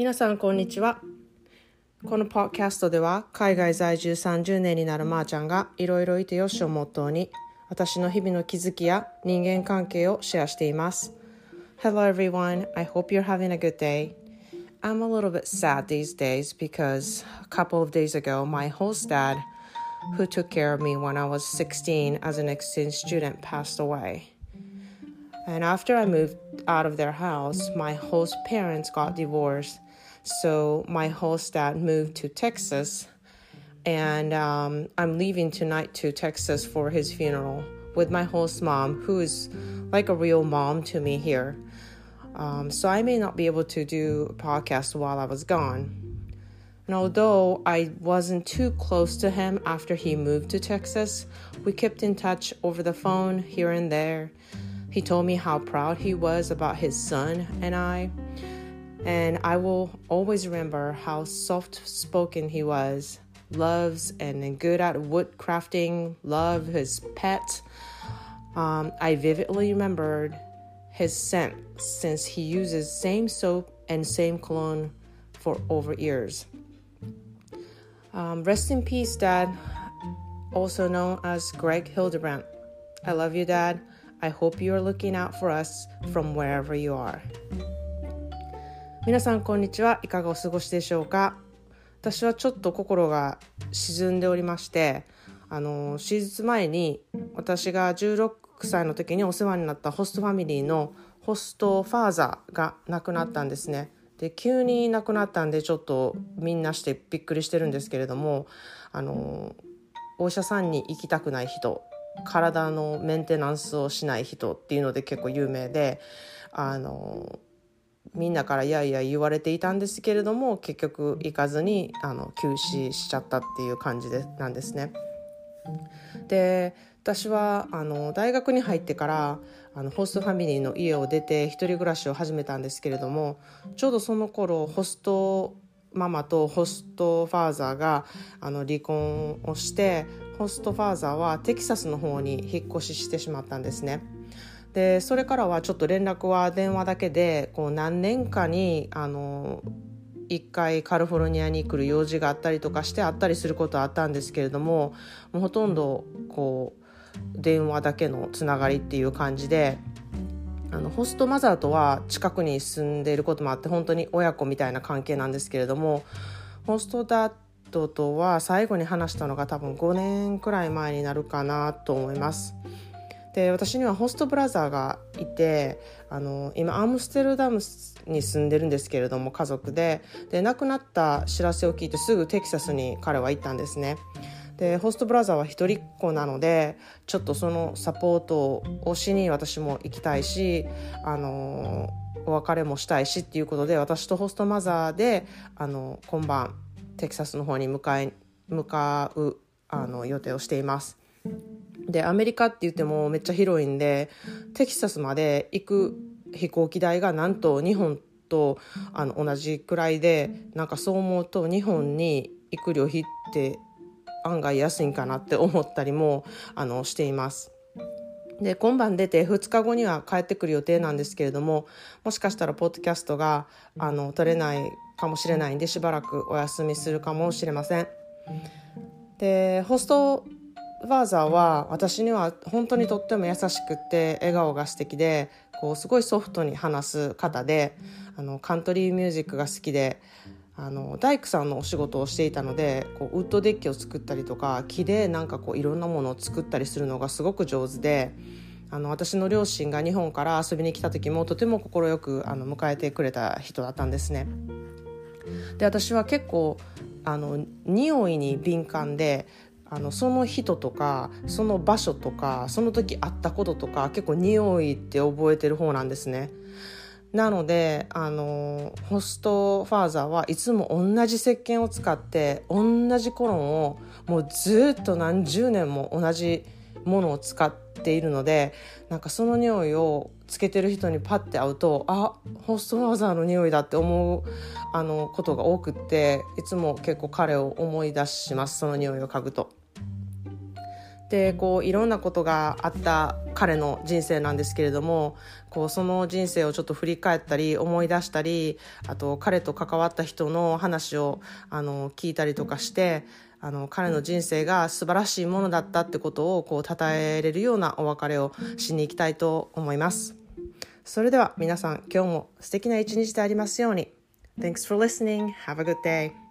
皆さんこんにちはこのポッドキャストでは海外在住30年になるまーちゃんがいろいろいてよしをモットーに私の日々の気づきや人間関係をシェアしています Hello everyone, I hope you're having a good day I'm a little bit sad these days because a couple of days ago my host dad who took care of me when I was 16 as an exchange student passed away And after I moved out of their house, my host parents got divorced. So my host dad moved to Texas. And um, I'm leaving tonight to Texas for his funeral with my host mom, who is like a real mom to me here. Um, so I may not be able to do a podcast while I was gone. And although I wasn't too close to him after he moved to Texas, we kept in touch over the phone here and there. He told me how proud he was about his son and I. And I will always remember how soft spoken he was, loves and good at woodcrafting, love his pet. Um, I vividly remembered his scent since he uses same soap and same cologne for over years. Um, rest in peace, Dad, also known as Greg Hildebrandt. I love you, Dad. I hope you are looking out for us from wherever you are. 皆さんこんにちは。いかがお過ごしでしょうか？私はちょっと心が沈んでおりましてあの手術前に私が16歳の時にお世話になったホストファミリーのホストファーザーが亡くなったんですね。で急に亡くなったんでちょっとみんなしてびっくりしてるんですけれどもあのお医者さんに行きたくない人体のメンテナンスをしない人っていうので結構有名であのみんなからいやいや言われていたんですけれども結局行かずにあの休止しちゃったっていう感じでなんですね。で私はあの大学に入ってからあのホストファミリーの家を出て一人暮らしを始めたんですけれどもちょうどその頃ホストママとホストファーザーがあの離婚をしてホストファーザーはテキサスの方に引っ越ししてしまったんですね。でそれからはちょっと連絡は電話だけでこう何年かにあの一回カリフォルニアに来る用事があったりとかして会ったりすることはあったんですけれどももうほとんどこう電話だけのつながりっていう感じであのホストマザーとは近くに住んでいることもあって本当に親子みたいな関係なんですけれどもホストダッドとは最後に話したのが多分5年くらい前になるかなと思います。で私にはホストブラザーがいてあの今アムステルダムに住んでるんですけれども家族でで亡くなった知らせを聞いてすぐテキサスに彼は行ったんですね。でホストブラザーは一人っ子なのでちょっとそのサポートをしに私も行きたいしあのお別れもしたいしっていうことで私とホストマザーであの今晩テキサスの方に向かい向かうあの予定をしています。でアメリカって言ってもめっちゃ広いんでテキサスまで行く飛行機代がなんと日本とあの同じくらいでなんかそう思うと日本に行く旅費って案外安いんかなって思ったりもあのしています。で今晩出て2日後には帰ってくる予定なんですけれどももしかしたらポッドキャストがあの撮れないかもしれないんでしばらくお休みするかもしれません。でホストファーザーは私には本当にとっても優しくて笑顔が素敵でこうすごいソフトに話す方であのカントリーミュージックが好きであの大工さんのお仕事をしていたのでこうウッドデッキを作ったりとか木でなんかこういろんなものを作ったりするのがすごく上手であの私の両親が日本から遊びに来た時もとても快くあの迎えてくれた人だったんですね。で私は結構あの匂いに敏感であのその人とかその場所とかその時会ったこととか結構匂いって覚えてる方なんですね。なのであのホストファーザーはいつも同じ石鹸を使って同じコロンをもうずっと何十年も同じものを使っているのでなんかその匂いをつけてる人にパッて会うとあホストファーザーの匂いだって思うあのことが多くっていつも結構彼を思い出しますその匂いを嗅ぐと。でこういろんなことがあった彼の人生なんですけれどもこうその人生をちょっと振り返ったり思い出したりあと彼と関わった人の話をあの聞いたりとかしてあの彼の人生が素晴らしいものだったってことをこう称えれるようなお別れをしに行きたいと思います。それでは皆さん今日も素敵な一日でありますように。Thanks for listening. Have a good day.